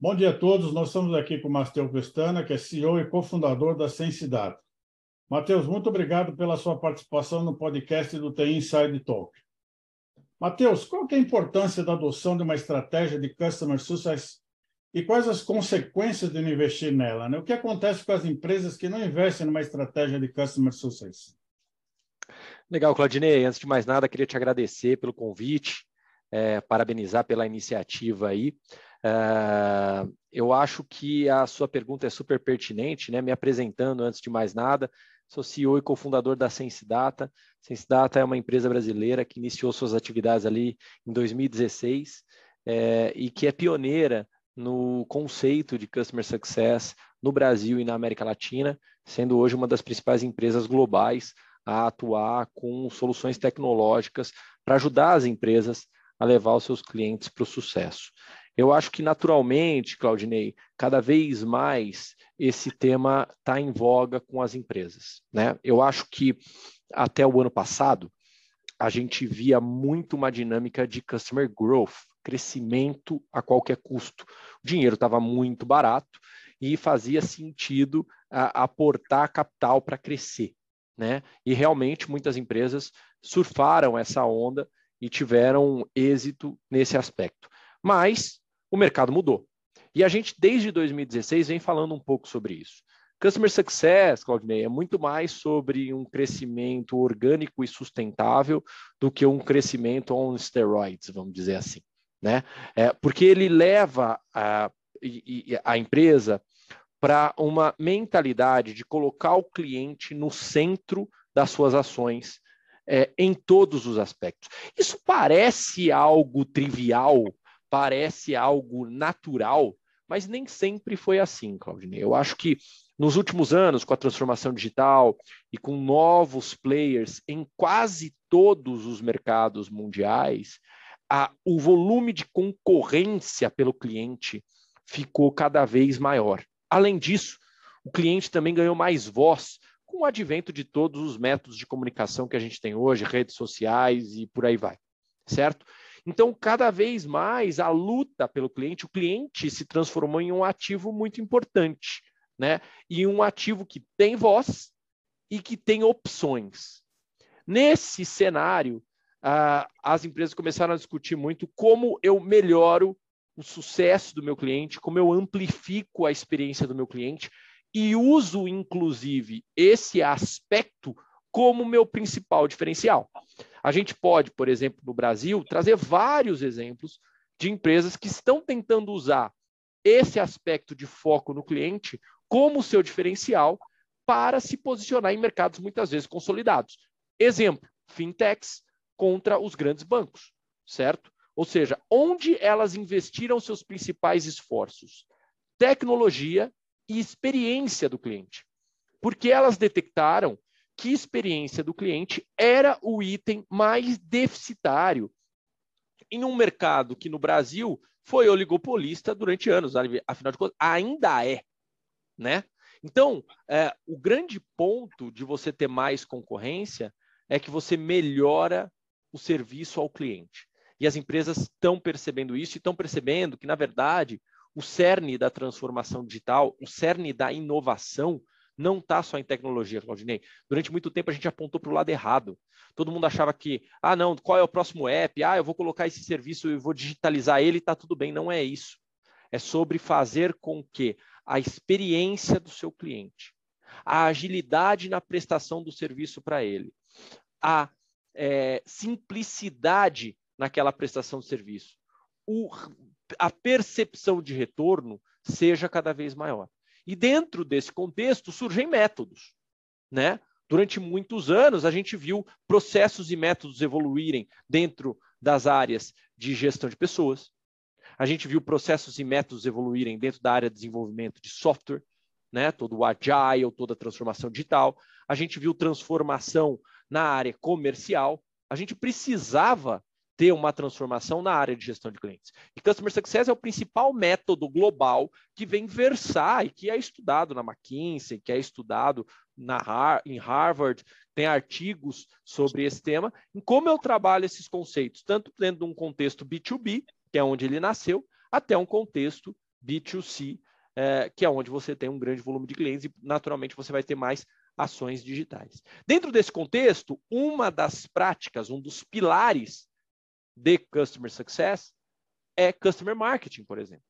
Bom dia a todos. Nós estamos aqui com o Matheus Pestana, que é CEO e cofundador da Sensidata. Matheus, muito obrigado pela sua participação no podcast do TI Inside Talk. Matheus, qual é a importância da adoção de uma estratégia de Customer Success e quais as consequências de investir nela? Né? O que acontece com as empresas que não investem numa estratégia de Customer Success? Legal, Claudinei. Antes de mais nada, queria te agradecer pelo convite, é, parabenizar pela iniciativa aí. É, eu acho que a sua pergunta é super pertinente, né? Me apresentando antes de mais nada, sou CEO e cofundador da Sensidata. Sensidata é uma empresa brasileira que iniciou suas atividades ali em 2016 é, e que é pioneira no conceito de Customer Success no Brasil e na América Latina, sendo hoje uma das principais empresas globais a atuar com soluções tecnológicas para ajudar as empresas a levar os seus clientes para o sucesso. Eu acho que naturalmente, Claudinei, cada vez mais esse tema está em voga com as empresas. Né? Eu acho que até o ano passado a gente via muito uma dinâmica de customer growth, crescimento a qualquer custo. O dinheiro estava muito barato e fazia sentido aportar capital para crescer. Né? E realmente muitas empresas surfaram essa onda e tiveram êxito nesse aspecto. Mas o mercado mudou. E a gente, desde 2016, vem falando um pouco sobre isso. Customer Success, Claudinei, é muito mais sobre um crescimento orgânico e sustentável do que um crescimento on steroids, vamos dizer assim né? É, porque ele leva a, a empresa para uma mentalidade de colocar o cliente no centro das suas ações é, em todos os aspectos. Isso parece algo trivial, parece algo natural, mas nem sempre foi assim, Claudinei. Eu acho que nos últimos anos, com a transformação digital e com novos players em quase todos os mercados mundiais, a, o volume de concorrência pelo cliente ficou cada vez maior. Além disso, o cliente também ganhou mais voz com o advento de todos os métodos de comunicação que a gente tem hoje, redes sociais e por aí vai, certo? Então, cada vez mais a luta pelo cliente, o cliente se transformou em um ativo muito importante, né? E um ativo que tem voz e que tem opções. Nesse cenário, ah, as empresas começaram a discutir muito como eu melhoro o sucesso do meu cliente, como eu amplifico a experiência do meu cliente e uso, inclusive, esse aspecto como meu principal diferencial. A gente pode, por exemplo, no Brasil, trazer vários exemplos de empresas que estão tentando usar esse aspecto de foco no cliente como seu diferencial para se posicionar em mercados muitas vezes consolidados. Exemplo, fintechs, contra os grandes bancos, certo? Ou seja, onde elas investiram seus principais esforços? Tecnologia e experiência do cliente. Porque elas detectaram que experiência do cliente era o item mais deficitário em um mercado que no Brasil foi oligopolista durante anos, afinal de contas, ainda é, né? Então, é, o grande ponto de você ter mais concorrência é que você melhora o serviço ao cliente. E as empresas estão percebendo isso e estão percebendo que, na verdade, o cerne da transformação digital, o cerne da inovação, não está só em tecnologia, Claudinei. Durante muito tempo a gente apontou para o lado errado. Todo mundo achava que, ah, não, qual é o próximo app? Ah, eu vou colocar esse serviço e vou digitalizar ele está tudo bem. Não é isso. É sobre fazer com que a experiência do seu cliente, a agilidade na prestação do serviço para ele, a é, simplicidade naquela prestação de serviço, o, a percepção de retorno seja cada vez maior. E dentro desse contexto surgem métodos, né? Durante muitos anos a gente viu processos e métodos evoluírem dentro das áreas de gestão de pessoas. A gente viu processos e métodos evoluírem dentro da área de desenvolvimento de software, né? Todo o agile, toda a transformação digital. A gente viu transformação na área comercial, a gente precisava ter uma transformação na área de gestão de clientes. E Customer Success é o principal método global que vem versar e que é estudado na McKinsey, que é estudado na, em Harvard, tem artigos sobre esse tema, em como eu trabalho esses conceitos, tanto dentro de um contexto B2B, que é onde ele nasceu, até um contexto B2C, é, que é onde você tem um grande volume de clientes e, naturalmente, você vai ter mais ações digitais. Dentro desse contexto, uma das práticas, um dos pilares de Customer Success é Customer Marketing, por exemplo.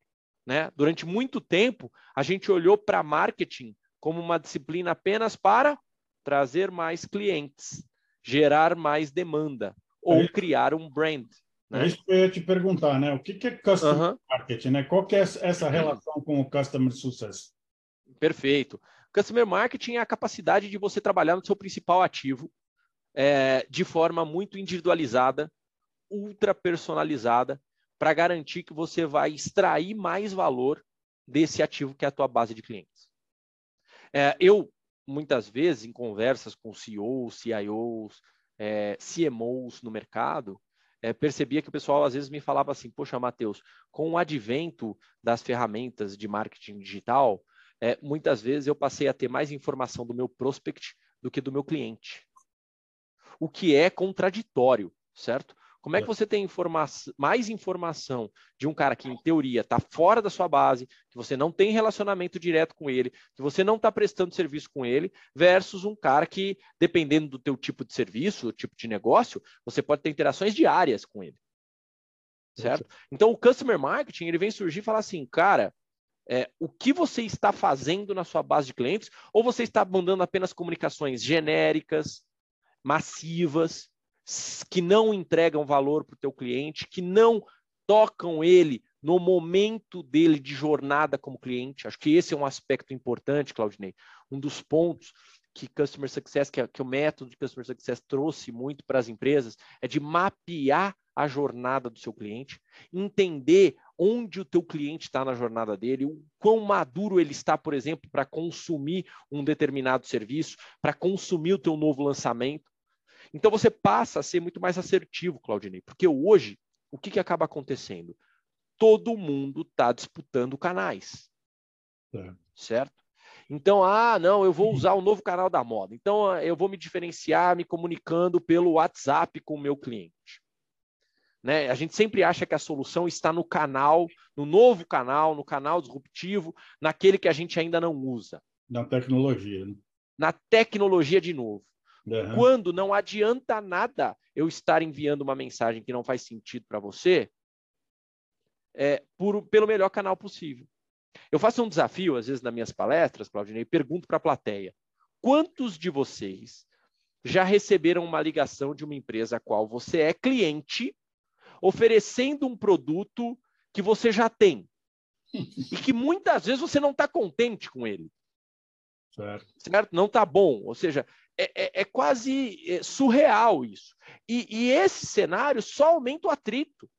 Né? Durante muito tempo, a gente olhou para marketing como uma disciplina apenas para trazer mais clientes, gerar mais demanda ou é criar um brand. Né? É isso que eu ia te perguntar, né? O que é Customer Marketing, né? Qual que é essa relação com o Customer Success? Perfeito. Customer Marketing é a capacidade de você trabalhar no seu principal ativo é, de forma muito individualizada, ultra personalizada, para garantir que você vai extrair mais valor desse ativo que é a tua base de clientes. É, eu, muitas vezes, em conversas com CEOs, CIOs, é, CMOs no mercado, é, percebia que o pessoal às vezes me falava assim: Poxa, Matheus, com o advento das ferramentas de marketing digital, é, muitas vezes eu passei a ter mais informação do meu prospect do que do meu cliente. O que é contraditório, certo? Como é que é. você tem informa mais informação de um cara que, em teoria, está fora da sua base, que você não tem relacionamento direto com ele, que você não está prestando serviço com ele, versus um cara que, dependendo do teu tipo de serviço, tipo de negócio, você pode ter interações diárias com ele. Certo? Então, o Customer Marketing, ele vem surgir e falar assim, cara, é, o que você está fazendo na sua base de clientes, ou você está mandando apenas comunicações genéricas, massivas, que não entregam valor para o teu cliente, que não tocam ele no momento dele de jornada como cliente. Acho que esse é um aspecto importante, Claudinei. Um dos pontos que Customer Success, que, que o método de Customer Success trouxe muito para as empresas, é de mapear a jornada do seu cliente, entender onde o teu cliente está na jornada dele, o quão maduro ele está, por exemplo, para consumir um determinado serviço, para consumir o teu novo lançamento. Então você passa a ser muito mais assertivo, Claudinei, porque hoje o que, que acaba acontecendo? Todo mundo está disputando canais, é. certo? Então, ah, não, eu vou usar o novo canal da moda. Então, eu vou me diferenciar me comunicando pelo WhatsApp com o meu cliente. Né? A gente sempre acha que a solução está no canal, no novo canal, no canal disruptivo, naquele que a gente ainda não usa. Na tecnologia. Né? Na tecnologia de novo. Uhum. Quando não adianta nada eu estar enviando uma mensagem que não faz sentido para você, é, por, pelo melhor canal possível. Eu faço um desafio, às vezes, nas minhas palestras, Claudinei, e pergunto para a plateia: quantos de vocês já receberam uma ligação de uma empresa a qual você é cliente oferecendo um produto que você já tem e que muitas vezes você não está contente com ele. Certo. certo? Não está bom. Ou seja, é, é, é quase é, surreal isso. E, e, esse cenário só aumenta o atrito.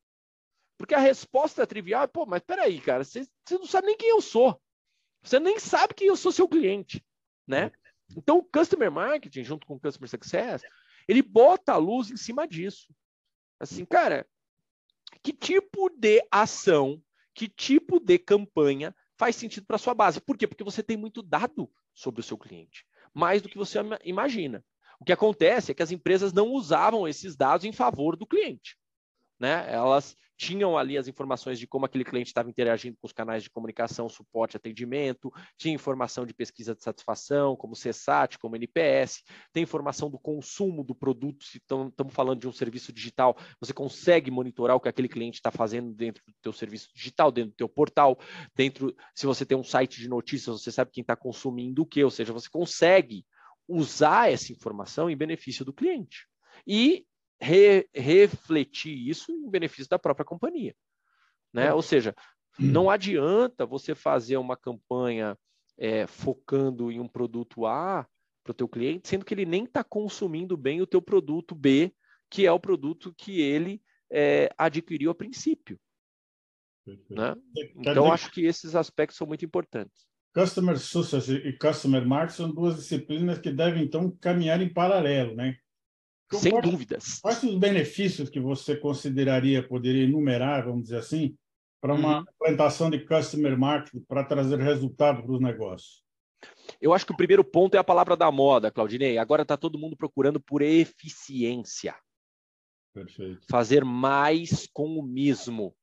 Porque a resposta trivial é, pô, mas peraí, cara, você, você não sabe nem quem eu sou. Você nem sabe que eu sou seu cliente, né? Então, o Customer Marketing, junto com o Customer Success, ele bota a luz em cima disso. Assim, cara, que tipo de ação, que tipo de campanha faz sentido para sua base? Por quê? Porque você tem muito dado sobre o seu cliente, mais do que você imagina. O que acontece é que as empresas não usavam esses dados em favor do cliente. Né? Elas tinham ali as informações de como aquele cliente estava interagindo com os canais de comunicação, suporte, atendimento, tinha informação de pesquisa de satisfação, como CSAT, como NPS, tem informação do consumo do produto, se estamos falando de um serviço digital, você consegue monitorar o que aquele cliente está fazendo dentro do teu serviço digital, dentro do teu portal, dentro, se você tem um site de notícias, você sabe quem está consumindo o que, ou seja, você consegue usar essa informação em benefício do cliente. E re, refletir isso em benefício da própria companhia. Né? É. Ou seja, não adianta você fazer uma campanha é, focando em um produto A para o teu cliente, sendo que ele nem está consumindo bem o teu produto B, que é o produto que ele é, adquiriu a princípio. Né? Então, acho que esses aspectos são muito importantes. Customer Success e Customer Marketing são duas disciplinas que devem, então, caminhar em paralelo, né? Então, Sem quais, dúvidas. Quais os benefícios que você consideraria, poderia enumerar, vamos dizer assim, para uma uhum. implantação de customer marketing para trazer resultado para os negócios? Eu acho que o primeiro ponto é a palavra da moda, Claudinei. Agora está todo mundo procurando por eficiência. Perfeito. Fazer mais com o mesmo.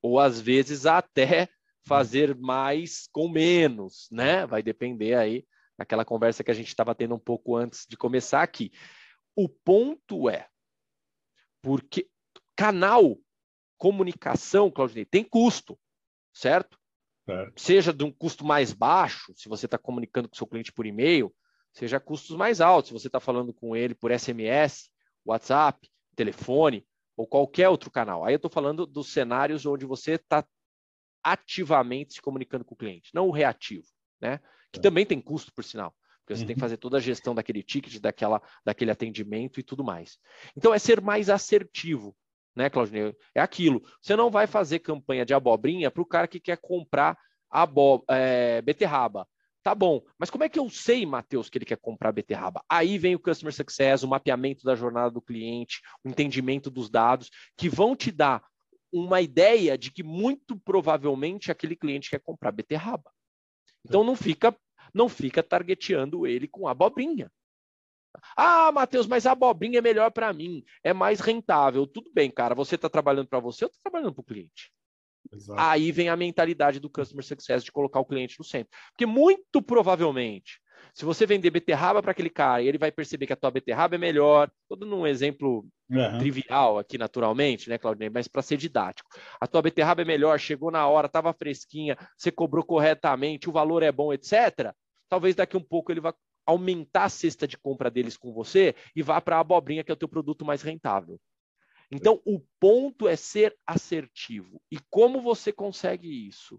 Ou às vezes até fazer mais com menos, né? Vai depender aí daquela conversa que a gente estava tendo um pouco antes de começar aqui. O ponto é, porque canal, comunicação, Claudinei, tem custo, certo? certo? Seja de um custo mais baixo, se você está comunicando com seu cliente por e-mail, seja custos mais altos, se você está falando com ele por SMS, WhatsApp, telefone ou qualquer outro canal. Aí eu estou falando dos cenários onde você está ativamente se comunicando com o cliente, não o reativo, né? Que é. também tem custo, por sinal. Porque você uhum. tem que uhum. fazer toda a gestão daquele ticket, daquela, daquele atendimento e tudo mais. Então, é ser mais assertivo, né, Claudinei? É aquilo. Você não vai fazer campanha de abobrinha para o cara que quer comprar abo é, beterraba. Tá bom, mas como é que eu sei, Matheus, que ele quer comprar beterraba? Aí vem o Customer Success, o mapeamento da jornada do cliente, o entendimento dos dados, que vão te dar uma ideia de que muito provavelmente aquele cliente quer comprar beterraba. Então não fica não fica targeteando ele com abobrinha. Ah, Matheus, mas a abobrinha é melhor para mim, é mais rentável. Tudo bem, cara, você está trabalhando para você ou está trabalhando para o cliente? Exato. Aí vem a mentalidade do Customer Success de colocar o cliente no centro. Porque muito provavelmente, se você vender beterraba para aquele cara e ele vai perceber que a tua beterraba é melhor, todo dando um exemplo uhum. trivial aqui naturalmente, né, Claudinei, mas para ser didático. A tua beterraba é melhor, chegou na hora, estava fresquinha, você cobrou corretamente, o valor é bom, etc talvez daqui um pouco ele vá aumentar a cesta de compra deles com você e vá para a abobrinha, que é o teu produto mais rentável. Então, o ponto é ser assertivo. E como você consegue isso?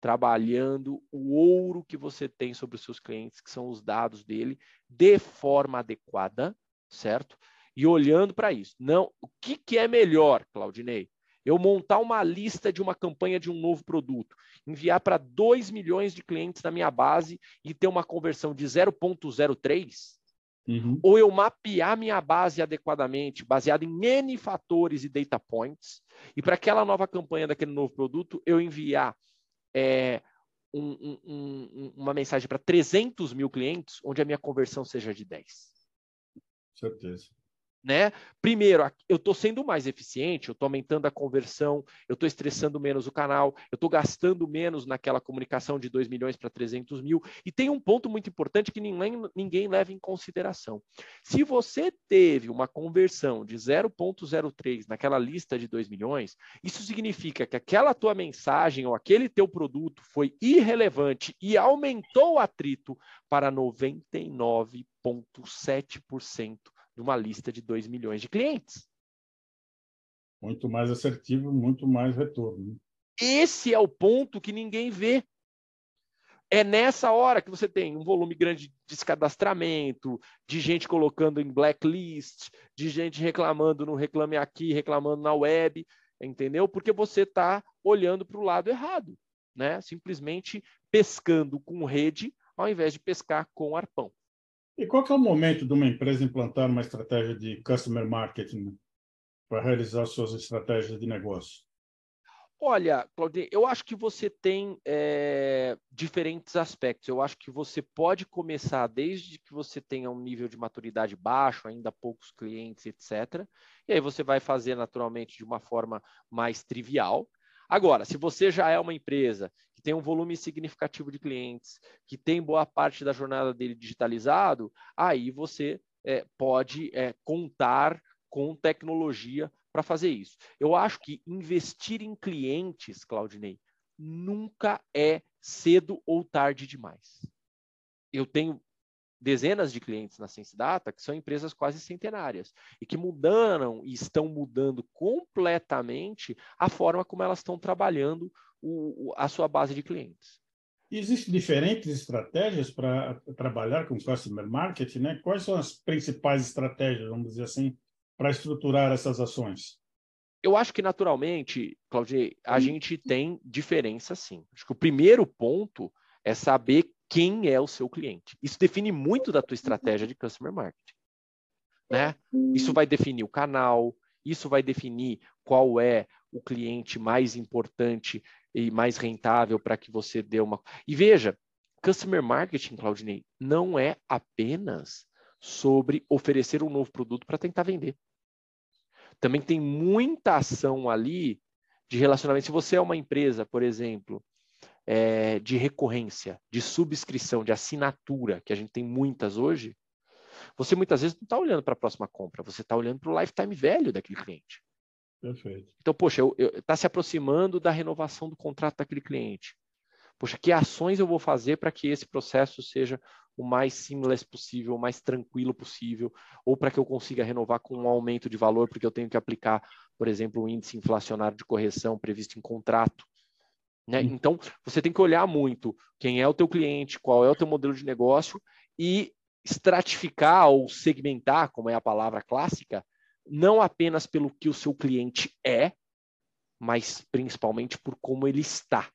Trabalhando o ouro que você tem sobre os seus clientes, que são os dados dele, de forma adequada, certo? E olhando para isso. Não, o que, que é melhor, Claudinei? Eu montar uma lista de uma campanha de um novo produto, enviar para 2 milhões de clientes na minha base e ter uma conversão de 0,03, uhum. ou eu mapear minha base adequadamente, baseado em N fatores e data points, e para aquela nova campanha daquele novo produto, eu enviar é, um, um, um, uma mensagem para 300 mil clientes, onde a minha conversão seja de 10. Certeza né? Primeiro, eu estou sendo mais eficiente, eu estou aumentando a conversão, eu estou estressando menos o canal, eu estou gastando menos naquela comunicação de 2 milhões para 300 mil. E tem um ponto muito importante que ninguém, ninguém leva em consideração. Se você teve uma conversão de 0,03 naquela lista de 2 milhões, isso significa que aquela tua mensagem ou aquele teu produto foi irrelevante e aumentou o atrito para 99,7% de uma lista de 2 milhões de clientes. Muito mais assertivo, muito mais retorno. Esse é o ponto que ninguém vê. É nessa hora que você tem um volume grande de descadastramento, de gente colocando em blacklist, de gente reclamando no Reclame Aqui, reclamando na web, entendeu? Porque você está olhando para o lado errado, né? Simplesmente pescando com rede ao invés de pescar com arpão. E qual é o momento de uma empresa implantar uma estratégia de customer marketing para realizar suas estratégias de negócio? Olha, Claudinei, eu acho que você tem é, diferentes aspectos. Eu acho que você pode começar desde que você tenha um nível de maturidade baixo, ainda poucos clientes, etc. E aí você vai fazer naturalmente de uma forma mais trivial. Agora, se você já é uma empresa tem um volume significativo de clientes, que tem boa parte da jornada dele digitalizado, aí você é, pode é, contar com tecnologia para fazer isso. Eu acho que investir em clientes, Claudinei, nunca é cedo ou tarde demais. Eu tenho dezenas de clientes na Sensidata que são empresas quase centenárias e que mudaram e estão mudando completamente a forma como elas estão trabalhando o, a sua base de clientes. Existem diferentes estratégias para trabalhar com customer marketing, né? Quais são as principais estratégias, vamos dizer assim, para estruturar essas ações? Eu acho que naturalmente, Claudio, a hum. gente tem diferença sim. Acho que o primeiro ponto é saber quem é o seu cliente. Isso define muito da tua estratégia de customer marketing. Né? Isso vai definir o canal, isso vai definir qual é o cliente mais importante e mais rentável para que você dê uma. E veja, customer marketing, Claudinei, não é apenas sobre oferecer um novo produto para tentar vender. Também tem muita ação ali de relacionamento. Se você é uma empresa, por exemplo, é, de recorrência, de subscrição, de assinatura, que a gente tem muitas hoje, você muitas vezes não está olhando para a próxima compra, você está olhando para o lifetime velho daquele cliente. Perfeito. Então, poxa, está se aproximando da renovação do contrato daquele cliente. Poxa, que ações eu vou fazer para que esse processo seja o mais seamless possível, o mais tranquilo possível, ou para que eu consiga renovar com um aumento de valor, porque eu tenho que aplicar, por exemplo, o índice inflacionário de correção previsto em contrato. Né? Hum. Então, você tem que olhar muito quem é o teu cliente, qual é o teu modelo de negócio e estratificar ou segmentar, como é a palavra clássica, não apenas pelo que o seu cliente é, mas principalmente por como ele está.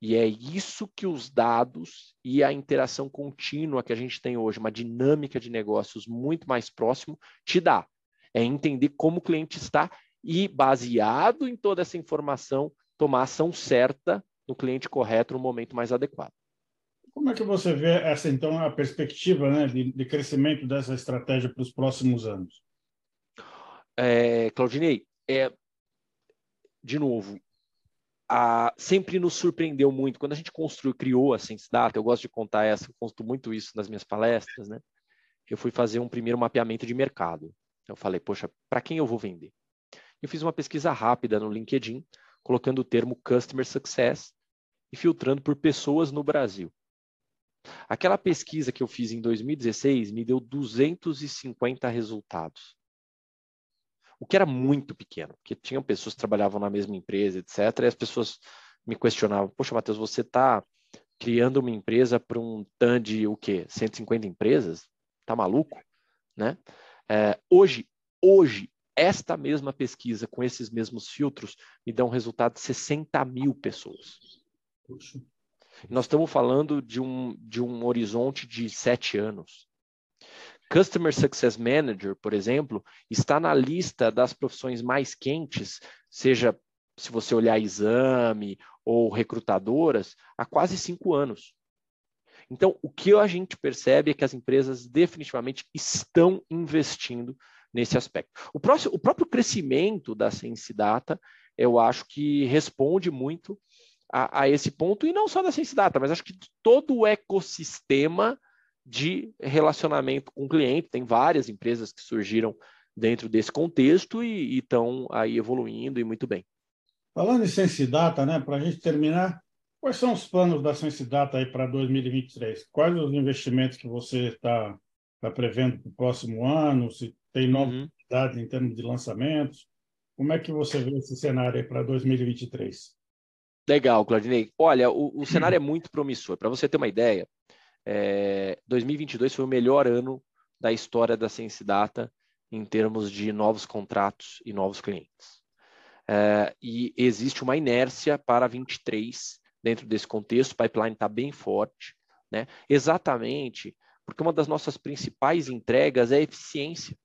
E é isso que os dados e a interação contínua que a gente tem hoje, uma dinâmica de negócios muito mais próximo, te dá. É entender como o cliente está e, baseado em toda essa informação, tomar a ação certa no cliente correto no momento mais adequado. Como é que você vê essa, então, a perspectiva né, de, de crescimento dessa estratégia para os próximos anos? É, Claudinei, é, de novo, a, sempre nos surpreendeu muito. Quando a gente construiu, criou a Sense Data, eu gosto de contar essa, eu conto muito isso nas minhas palestras, né? Eu fui fazer um primeiro mapeamento de mercado. Eu falei, poxa, para quem eu vou vender? Eu fiz uma pesquisa rápida no LinkedIn, colocando o termo Customer Success e filtrando por pessoas no Brasil. Aquela pesquisa que eu fiz em 2016 me deu 250 resultados. O que era muito pequeno, porque tinham pessoas que trabalhavam na mesma empresa, etc. E as pessoas me questionavam: Poxa, Matheus, você está criando uma empresa para um TAN de o quê? 150 empresas? Tá maluco? Né? É, hoje, hoje, esta mesma pesquisa, com esses mesmos filtros, me dá um resultado de 60 mil pessoas. Puxa. Nós estamos falando de um, de um horizonte de sete anos. Customer Success Manager, por exemplo, está na lista das profissões mais quentes, seja se você olhar exame ou recrutadoras, há quase cinco anos. Então, o que a gente percebe é que as empresas definitivamente estão investindo nesse aspecto. O, próximo, o próprio crescimento da Sense Data, eu acho que responde muito a, a esse ponto, e não só da Sense Data, mas acho que todo o ecossistema de relacionamento com o cliente. Tem várias empresas que surgiram dentro desse contexto e estão aí evoluindo e muito bem. Falando em Sense Data, né, para a gente terminar, quais são os planos da Sense Data aí para 2023? Quais os investimentos que você está tá prevendo para o próximo ano? Se tem novidades uhum. em termos de lançamentos? Como é que você vê esse cenário aí para 2023? Legal, Claudinei. Olha, o, o cenário é muito promissor. Para você ter uma ideia, é, 2022 foi o melhor ano da história da Sense Data em termos de novos contratos e novos clientes. É, e existe uma inércia para 23 dentro desse contexto, o pipeline está bem forte, né? exatamente porque uma das nossas principais entregas é eficiência.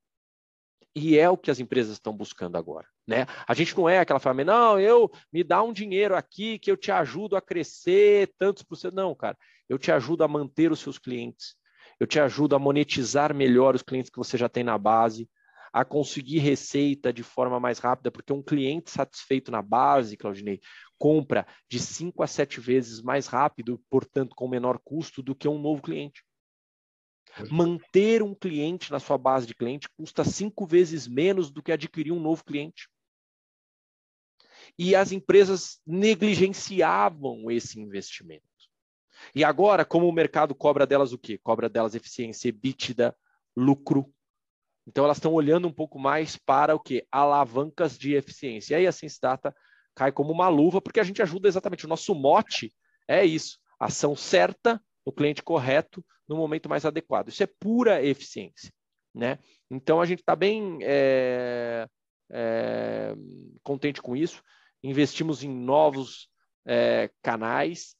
E é o que as empresas estão buscando agora. Né? A gente não é aquela família, não, eu me dá um dinheiro aqui que eu te ajudo a crescer tantos por cento. Não, cara, eu te ajudo a manter os seus clientes, eu te ajudo a monetizar melhor os clientes que você já tem na base, a conseguir receita de forma mais rápida, porque um cliente satisfeito na base, Claudinei, compra de 5 a 7 vezes mais rápido, portanto, com menor custo do que um novo cliente. Manter um cliente na sua base de cliente custa cinco vezes menos do que adquirir um novo cliente. E as empresas negligenciavam esse investimento. E agora, como o mercado cobra delas o quê? Cobra delas eficiência, EBITDA, lucro. Então elas estão olhando um pouco mais para o quê? Alavancas de eficiência. E aí a Sensdata cai como uma luva, porque a gente ajuda exatamente. O nosso mote é isso: ação certa, no cliente correto, no momento mais adequado. Isso é pura eficiência. Né? Então a gente está bem é, é, contente com isso. Investimos em novos é, canais,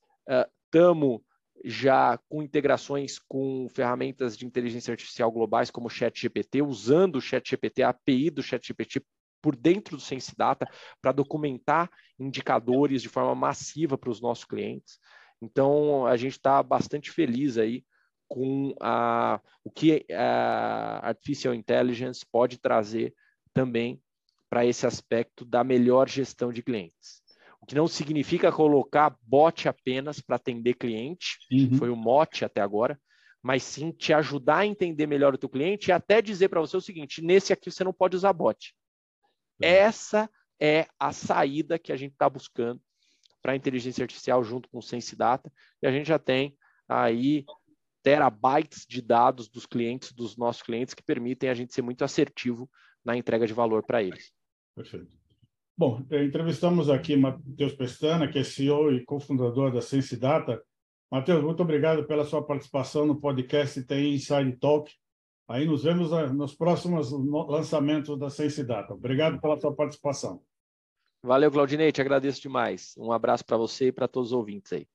estamos já com integrações com ferramentas de inteligência artificial globais como o ChatGPT, usando o ChatGPT, a API do ChatGPT por dentro do Sense Data para documentar indicadores de forma massiva para os nossos clientes. Então, a gente está bastante feliz aí com a, o que a Artificial Intelligence pode trazer também para esse aspecto da melhor gestão de clientes. O que não significa colocar bot apenas para atender cliente, uhum. foi o mote até agora, mas sim te ajudar a entender melhor o teu cliente e até dizer para você o seguinte: nesse aqui você não pode usar bot. Uhum. Essa é a saída que a gente está buscando para a inteligência artificial junto com o Sense Data, e a gente já tem aí terabytes de dados dos clientes, dos nossos clientes, que permitem a gente ser muito assertivo na entrega de valor para eles. Perfeito. Bom, eh, entrevistamos aqui Matheus Pestana, que é CEO e cofundador da Sense Data. Matheus, muito obrigado pela sua participação no podcast TI Inside Talk. Aí nos vemos ah, nos próximos lançamentos da Sense Data. Obrigado pela sua participação. Valeu, Claudinei, te agradeço demais. Um abraço para você e para todos os ouvintes aí.